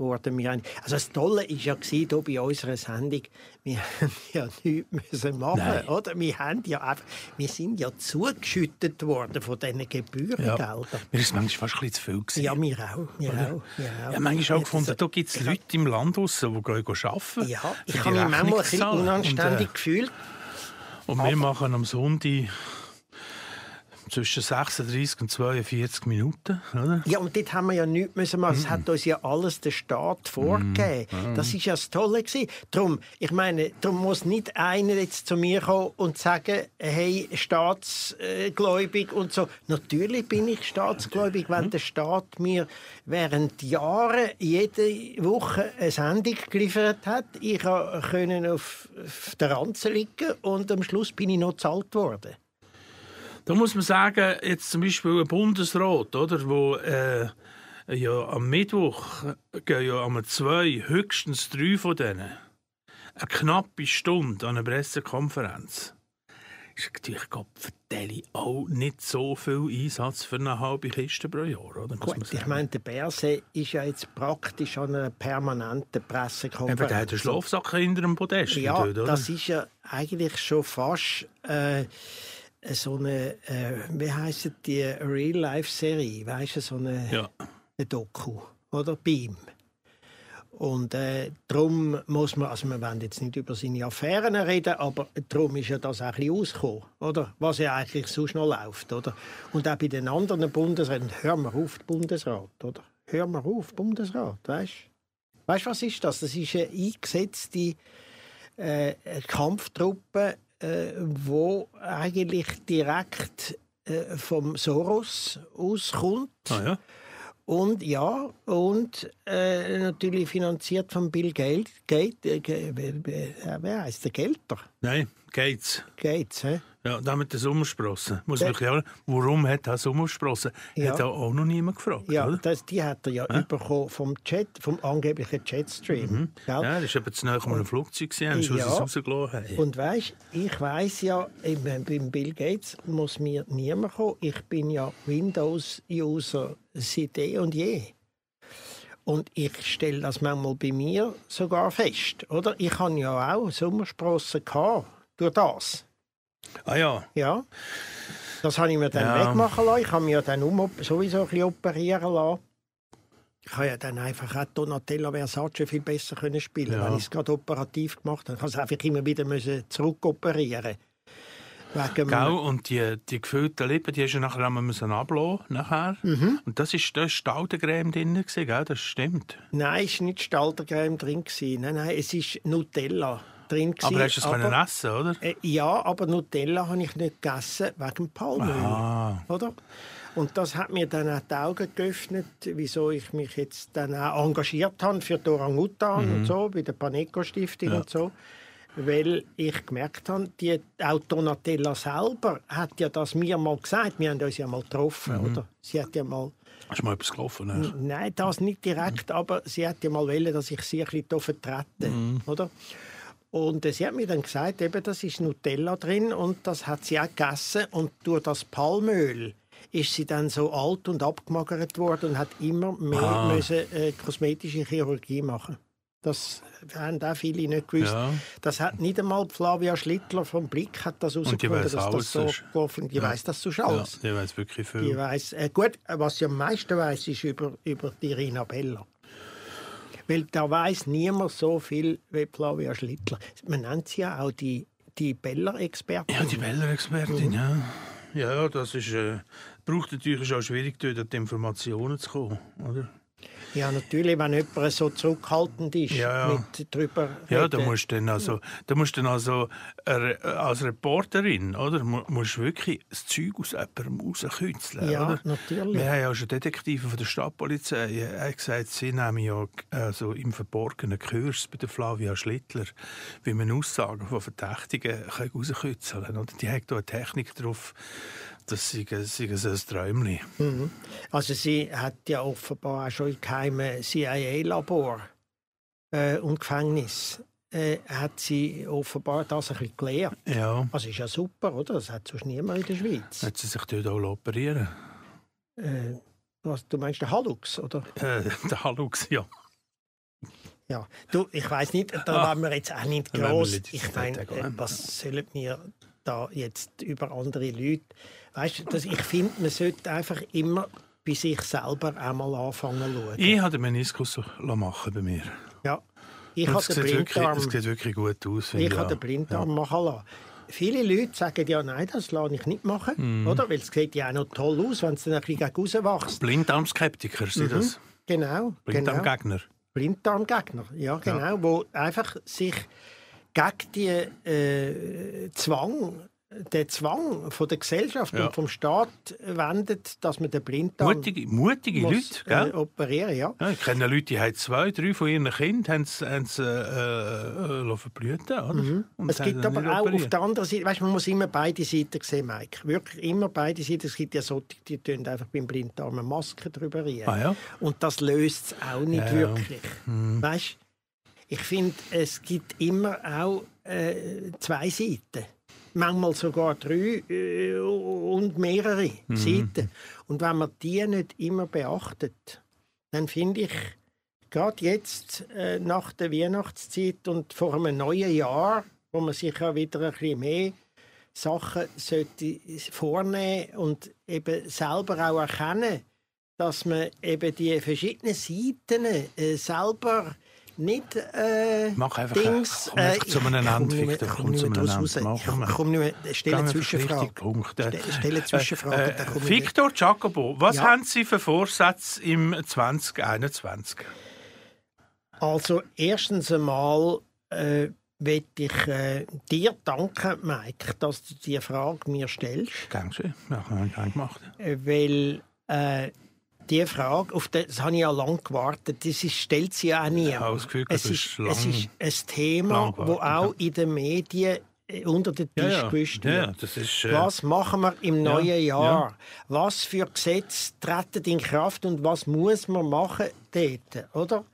wurde mir ein also das Tolle war ja hier bei unserer Sendung, wir haben ja nichts müssen machen, Nein. oder? Wir, haben ja einfach, wir sind ja zugeschüttet worden von diesen Ja. Gebührengeldern. Mir ist manchmal fast ein bisschen zu viel gewesen. Ja, wir auch. Wir auch, wir auch. Ja, manchmal auch gefunden, da gibt es Leute im Land draussen, die gehen arbeiten. Ja, ich habe mich manchmal ein bisschen unanständig Und, gefühlt. äh, und wir machen am Sonntag zwischen 36 und 42 Minuten, oder? Ja, und dort haben wir ja nichts müssen machen. Es hat uns ja alles der Staat vorgegeben. Das ist ja das Tolle gewesen. Drum, ich meine, darum muss nicht einer jetzt zu mir kommen und sagen, hey, staatsgläubig und so. Natürlich bin ich staatsgläubig, wenn der Staat mir während Jahren jede Woche eine Sendung geliefert hat. Ich konnte auf, auf der Ranze liegen und am Schluss bin ich noch gezahlt worden. Da muss man sagen, jetzt zum Beispiel ein Bundesrat, oder, wo äh, ja am Mittwoch gehen ja am zwei, höchstens drei von denen eine knappe Stunde an einer Pressekonferenz. Ist natürlich vertelle auch nicht so viel Einsatz für eine halbe Kiste pro Jahr, oder? Gut, ich meine, der Berse ist ja jetzt praktisch an einer permanenten Eben, Pressekonferenz. der hat einen Schlafsack hinter dem Podest. Ja, dort, das ist ja eigentlich schon fast äh, so eine, äh, wie heisst die Real-Life-Serie, weißt du, so eine, ja. eine Doku, oder? Beam. Und äh, darum muss man, also wir wollen jetzt nicht über seine Affären reden, aber darum ist ja das auch ein bisschen ausgekommen, oder? Was ja eigentlich sonst noch läuft, oder? Und auch bei den anderen Bundesräten, hör mal auf, Bundesrat, oder? Hör mal auf, Bundesrat, weißt du? Weißt du, was ist das? Das ist eine eingesetzte äh, Kampftruppe, äh, wo eigentlich direkt äh, vom Soros auskommt. Ah, ja. Und ja, und äh, natürlich finanziert von Bill Gates. Gate, äh, Ge- wer- wer heißt der Gelder? Nein, geht's. Gates, hä? Ja, da mit der Sommersprossen. Muss mich ja, warum hat er Sommersprossen? Ja. Hat auch noch niemand gefragt, Ja, oder? das, die hat er ja bekommen vom Jet, vom angeblichen gell? Mhm. Ja, das war eben zu nahe an einem Flugzeug, gewesen, haben sie Ja. es rausgelassen haben. Und weißt, ich weiß ja, beim Bill Gates muss mir niemand kommen. Ich bin ja Windows-User seit eh und je. Und ich stelle das manchmal bei mir sogar fest, oder? Ich habe ja auch Sommersprossen gehabt durch das. Ah ja, Ja. Das habe ich mir dann Ja. wegmachen lassen. Ich habe mir ja dann um, sowieso ein bisschen operieren lassen. Ich habe ja dann einfach auch Donatella Versace viel besser können spielen Ja. wenn ich es gerade operativ gemacht habe. Ich habe es einfach immer wieder müssen zurückoperieren Wegen Gell? einem- Und die, die gefüllten Lippen, die hast du nachher einmal müssen ablassen nachher. Mhm. Und das ist da ist Staudengräm drin, gewesen, gell? das stimmt. Nein, es war nicht Staltercreme drin. gewesen. Nein, nein, es ist Nutella drin. gewesen. Aber hast du es können essen, oder? Äh, ja, aber Nutella habe ich nicht gegessen wegen Palmöl. Oder? Und das hat mir dann auch die Augen geöffnet, wieso ich mich jetzt dann auch engagiert habe für die Orangutan Mhm. und so, bei der Paneco-Stiftung und so. Weil ich gemerkt habe, die, auch Donatella selber hat ja das mir mal gesagt. Wir haben uns ja mal getroffen, Mhm. oder? Sie hat ja mal Hast du mal etwas gelaufen? Ne? Nein, das nicht direkt, aber sie hat ja mal wollen, dass ich sie ein bisschen vertrete, oder? Und sie hat mir dann gesagt, eben, das ist Nutella drin und das hat sie auch gegessen und durch das Palmöl ist sie dann so alt und abgemagert worden und hat immer mehr Ah. müssen, äh, kosmetische Chirurgie machen. Das haben auch viele nicht gewusst. Ja. Das hat nicht einmal Flavia Schlittler vom Blick hat das herausgefunden, dass das so das ist- gelaufen Die weiß das so Ja, alles. die weiß wirklich viel. Die weiss, äh, gut, was sie am meisten weiß, ist über, über die Rina Bella. Weil da weiß niemand so viel wie Flavia Schlittler. Man nennt sie ja auch die, die Beller-Expertin. Ja, die Beller-Expertin, Mhm. ja. Ja, das ist, äh, braucht natürlich auch schwierig, dort an die Informationen zu kommen, oder? Ja, natürlich, wenn jemand so zurückhaltend ist Ja, ja. mit drüber Ja, da musst du dann also, da musst dann also äh, als Reporterin, oder, mu- musst wirklich das Zeug aus jemandem rauskitzeln, Ja, oder? natürlich. Wir haben ja schon Detektive von der Stadtpolizei er hat gesagt, sie nehmen ja also im Verborgenen Kurs bei der Flavia Schlittler, wie man Aussagen von Verdächtigen kann rauskitzeln kann. Oder? Die haben da eine Technik drauf, das sei, sei so ein Träumchen. Also sie hat ja offenbar auch schon in geheimen CIA-Labor äh, und Gefängnis äh, hat sie offenbar das ein bisschen gelernt. Ja, Also ist ja super, oder? Das hat sonst niemand in der Schweiz. hat sie sich dort auch operieren Äh, was, du meinst den Hallux, oder? äh, Der Hallux, ja. Ja. Du, ich weiß nicht, da Ah. wollen wir jetzt auch nicht groß. Ich meine, äh, was sollen wir da jetzt über andere Leute? Weißt du, ich finde, man sollte einfach immer bei sich selber einmal anfangen zu schauen. Ich habe den Meniskus machen bei mir. Ja. Ich habe den sieht wirklich, Blinddarm. es sieht wirklich gut aus. finde Ich habe ja. den Blinddarm machen lassen. Viele Leute sagen ja, nein, das lasse ich nicht machen. Mhm. Oder? Weil es sieht ja auch noch toll aus, wenn es dann ein bisschen rauswächst. Blinddarmskeptiker, sind das? Genau. genau. Blinddarmgegner. Blinddarmgegner. Ja, genau. Wo einfach sich gegen die äh, Zwang, den Zwang von der Gesellschaft Ja. und vom Staat wendet, dass man den Blinddarm Mutige, mutige muss, Leute, äh, operieren ja. Ja, ich kenne Leute, die haben zwei, drei von ihren Kindern haben sie, äh, äh, verblüten Mhm. Es gibt aber auch auf operiert. der anderen Seite, weißt, man muss immer beide Seiten sehen, Mike. Wirklich immer beide Seiten. Es gibt ja solche, die tun einfach beim Blinddarm eine Maske drüber rein. Ah, ja? Und das löst es auch nicht Ja, wirklich. Weißt, ich finde, es gibt immer auch äh, zwei Seiten. Manchmal sogar drei äh, und mehrere Seiten. Und wenn man die nicht immer beachtet, dann finde ich, gerade jetzt äh, nach der Weihnachtszeit und vor einem neuen Jahr, wo man sich ja wieder ein bisschen mehr Sachen sollte vornehmen und eben selber auch erkennen, dass man eben die verschiedenen Seiten äh, selber nicht äh, Mach einfach, Dings, komm zu einem ich komm Ende, nicht mehr- Victor, ich komm zu einem Ich komme nicht mehr, stelle eine Zwischenfrage. stelle eine Zwischenfrage, Äh, komme ich Victor Jacobo, was Ja. haben Sie für Vorsätze im 2021? Also erstens einmal äh, will ich äh, dir danken, Mike, dass du diese Frage mir stellst, Gern schön. Ja, habe ich gern gemacht. äh, weil äh, die Frage, auf die, das habe ich ja lange gewartet, das ist, stellt sie ja auch nie. Das Gefühl, es, das ist, ist es lang- ist ein Thema, lang gewartet, auch in den Medien äh, unter den Ja, Tisch ja. gewischt ja, wird. ja, das ist... Äh, Was machen wir im neuen ja. Jahr? Was für Gesetze treten in Kraft und was muss man machen dort, oder?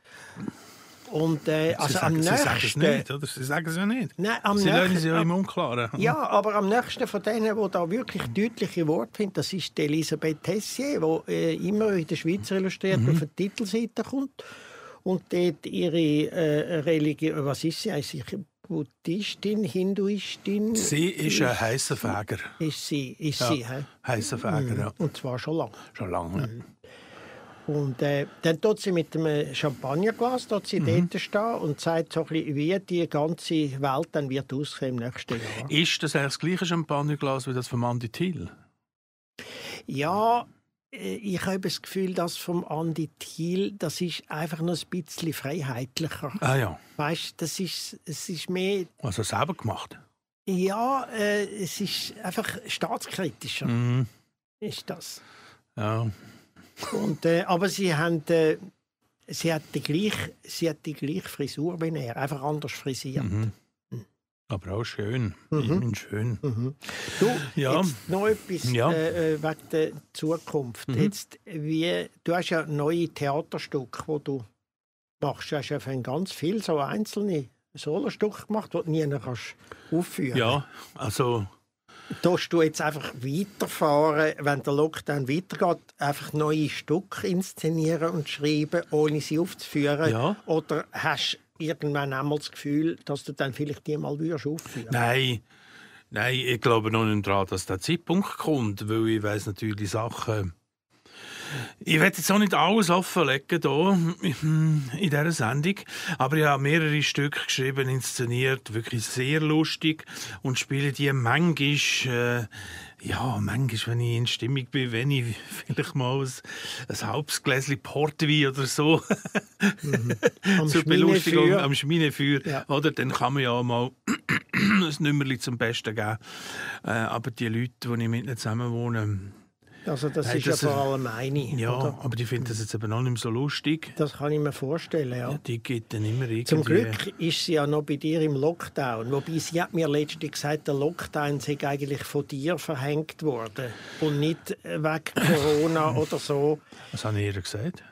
Und äh, Sie also sagen, am Sie sagen es nächsten... nicht, oder? Sie sagen es ja nicht. Nein, am Sie nächsten- sie ja im Unklaren. Ja, aber am nächsten von denen, die da wirklich deutliche Worte finden, das ist Elisabeth Tessier, die äh, immer in der Schweizer Illustriert Mhm. auf der Titelseite kommt und dort ihre äh, Religion, was ist sie eigentlich? Buddhistin, Hinduistin? Sie ist ein heißer Fäger. Ist sie, ist Ja. sie, hä? Heißer Fäger, ja. Und zwar schon lange. Schon lange. Mhm. Und äh, dann tut sie mit einem Champagnerglas dort sie Mhm. dort stehen und sagt so ein bisschen, wie die ganze Welt dann wird aussehen im nächsten Jahr. Ist das eigentlich das gleiche Champagnerglas wie das von Andi Thiel? Ja, äh, ich habe das Gefühl, dass vom Andi Thiel, das ist einfach noch ein bisschen freiheitlicher. Ah ja, Weißt, das ist, es ist mehr, also selber gemacht. ja, äh, es ist einfach staatskritischer, Mhm. ist das. Ja. Und, äh, aber sie haben, äh, sie hat die gleiche, sie hat die gleiche Frisur wie er, einfach anders frisiert. Mhm. Aber auch schön. Mhm. Mhm. Schön. Du, Ja. jetzt noch etwas Ja. äh, äh, wegen der Zukunft. Mhm. Jetzt, wie, du hast ja neue Theaterstücke, die du machst. Du hast ja für ganz viel so einzelne Solostücke gemacht, die du nie kannst aufführen Ja, also Tust du jetzt einfach weiterfahren, wenn der Lockdown weitergeht, einfach neue Stücke inszenieren und schreiben, ohne sie aufzuführen? Ja. Oder hast du irgendwann einmal das Gefühl, dass du dann vielleicht die mal aufführen Nein, nein, ich glaube noch nicht daran, dass der Zeitpunkt kommt, weil ich weiß natürlich Sachen Ich werde jetzt auch nicht alles offenlegen hier in dieser Sendung, aber ich habe mehrere Stücke geschrieben, inszeniert, wirklich sehr lustig und spiele die manchmal, äh, ja, manchmal, wenn ich in Stimmung bin, wenn ich vielleicht mal ein, ein halbes Gläschen Portwein oder so Mhm. Am zur Belustigung am Schminefeuer, Ja. oder? Dann kann man ja auch mal ein Nummerli zum Besten geben. Äh, aber die Leute, die ich mit ihnen zusammen wohne, Also das Nein, ist das- ja vor allem eine. ja, Oder? aber die finden das jetzt eben auch nicht mehr so lustig. Das kann ich mir vorstellen, ja. Die geht dann immer irgendwie... Zum Glück ist sie ja noch bei dir im Lockdown. Wobei sie hat mir letztens gesagt, der Lockdown sei eigentlich von dir verhängt worden und nicht wegen Corona oder so. Das habe ich ihr gesagt.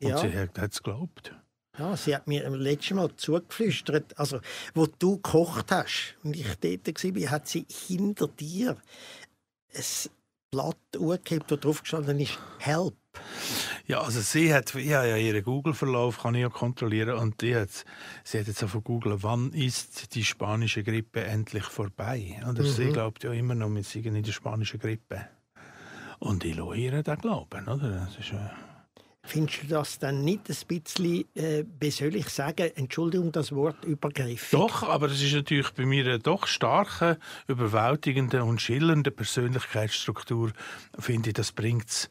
Und Ja. sie hat es geglaubt. Ja, sie hat mir letztes Mal zugeflüstert, also wo du gekocht hast und ich dort war, hat sie hinter dir ein Blatt angehebt, wo drauf gestanden ist «Help». Ja, also sie hat, ich habe ja ihren Google-Verlauf kann ich ja kontrollieren und die hat, sie hat jetzt auch von Google, wann ist die spanische Grippe endlich vorbei? Oder Mhm. sie glaubt ja immer noch, wir seien in der spanischen Grippe. Und ich lasse ihr den glauben, oder? Das ist, äh, Findest du das dann nicht ein bisschen, äh, wie soll ich sagen, Entschuldigung, das Wort übergriffig? Doch, aber es ist natürlich bei mir eine doch starke, überwältigende und schillernde Persönlichkeitsstruktur, finde ich, das bringt es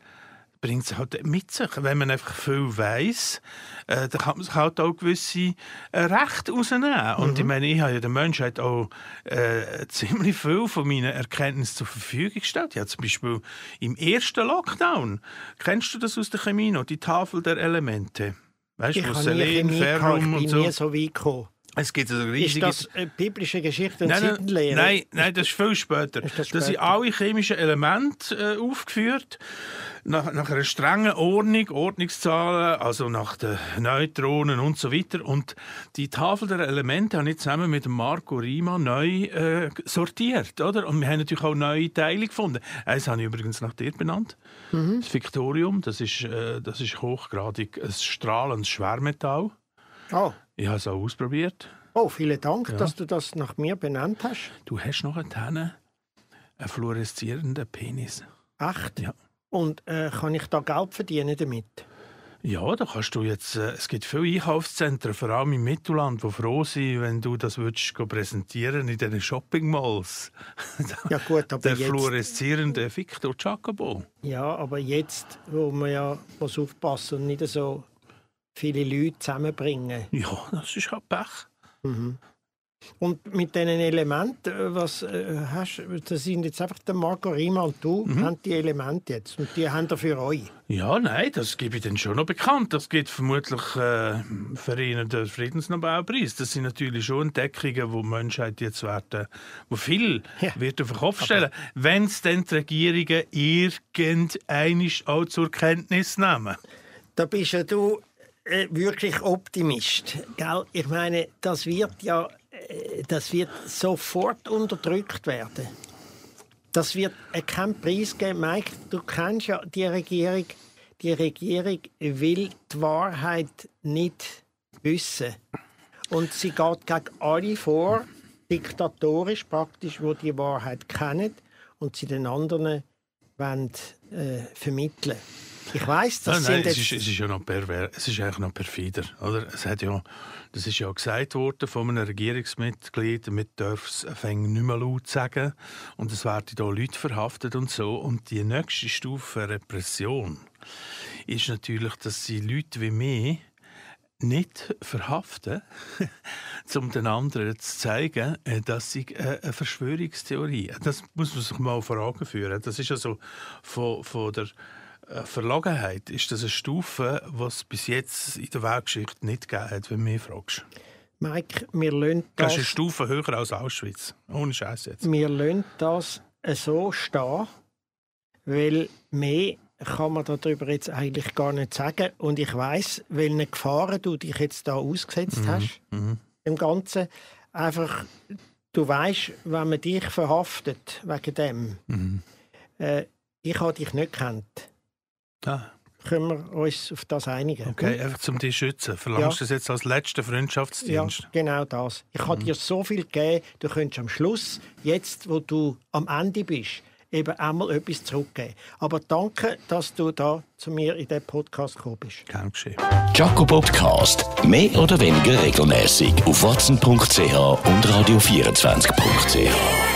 bringt's halt mit sich. Wenn man einfach viel weiss, äh, dann kann man sich halt auch gewisse äh, Rechte rausnehmen. Und ich meine, ich habe ja der Menschheit auch äh, ziemlich viel von meinen Erkenntnissen zur Verfügung gestellt. Ja, zum Beispiel im ersten Lockdown, kennst du das aus der Chemie noch, die Tafel der Elemente? Weißt Ich du, nie Selen, Ferrum ich und bin nie so. so weit gekommen. Es gibt also Ist riesige... das äh, biblische Geschichte und Nein, Sittenlehre? nein, nein, das ist viel später. Ist das da sind später? alle chemischen Elemente äh, aufgeführt, nach, nach einer strengen Ordnung, Ordnungszahlen, also nach den Neutronen und so weiter. Und die Tafel der Elemente habe ich zusammen mit Marco Rima neu äh, sortiert. Oder? Und wir haben natürlich auch neue Teile gefunden. Eins habe ich übrigens nach dir benannt. Mhm. Das Victorium, das ist, äh, das ist hochgradig ein strahlendes Schwermetall. Oh. Ich habe es auch ausprobiert. oh, vielen Dank, dass du das nach mir benannt hast. Du hast noch einen, einen fluoreszierenden Penis. Echt? Ja. Und äh, kann ich da Geld verdienen damit? Ja, da kannst du jetzt. Äh, es gibt viele Einkaufszentren, vor allem im Mittelland, die froh sind, wenn du das würdest präsentieren in diesen Shopping-Malls. Ja gut, aber Der jetzt, fluoreszierende Victor Jacobo. ja, aber jetzt, wo man ja muss aufpassen und nicht so viele Leute zusammenbringen. Ja, das ist halt Pech. Und mit diesen Elementen, äh, was äh, hast du? Das sind jetzt einfach der Marco Rima und du, Mhm. haben die Elemente jetzt. Und die haben ihr für euch. Ja, nein, das gebe ich dann schon noch bekannt. Das gibt vermutlich äh, für ihn den Friedensnobelpreis. Das sind natürlich schon Entdeckungen, wo die Menschheit jetzt werden, wo viel Ja. wird auf den Kopf stellen, wenn es dann die Regierungen irgendeinisch auch zur Kenntnis nehmen. Da bist ja du äh, wirklich Optimist. Gell? Ich meine, das wird ja äh, das wird sofort unterdrückt werden. Das wird äh, keinen Preis geben. Mike, du kennst ja die Regierung. Die Regierung will die Wahrheit nicht wissen. Und sie geht gegen alle vor, diktatorisch praktisch, wo die Wahrheit kennen und sie den anderen wollen, äh, vermitteln. Ich weiß, das nein, nein, sind es, ist, es ist ja noch perver es ist eigentlich noch perfider, oder? Es hat ja, das ist ja gesagt worden von einem Regierungsmitglied, man darf es fängt nicht mehr laut sagen und es werden da Leute verhaftet und so. Und die nächste Stufe Repression ist natürlich, dass sie Leute wie mich nicht verhaften, um den anderen zu zeigen, äh, dass sie äh, eine Verschwörungstheorie. Das muss man sich mal vor Augen führen. Das ist also von, von der äh, Verlogenheit ist das eine Stufe, was bis jetzt in der Weltgeschichte nicht gegeben hat, wenn du mich fragst. Mike, wir lassen Das das, ist eine Stufe höher als Auschwitz. Ohne Scheiß jetzt. wir lassen das so stehen, weil mehr kann man darüber jetzt eigentlich gar nicht sagen. Und ich weiß, welche Gefahren du dich jetzt da ausgesetzt hast, im Ganzen. Einfach, du weißt, wenn man dich verhaftet wegen dem, Mhm. äh, ich habe dich nicht kennt. Ah. Können wir uns auf das einigen? Okay, hm? einfach um dich zu schützen. Verlangst du ja. das jetzt als letzten Freundschaftsdienst? Ja, genau das. Ich habe mhm. dir so viel gegeben, du könntest am Schluss, jetzt wo du am Ende bist, eben einmal etwas zurückgeben. Aber danke, dass du da zu mir in diesen Podcast gekommen bist. Gern geschehen. Jaco Podcast. Mehr oder weniger regelmäßig auf watson.ch und radio24.ch.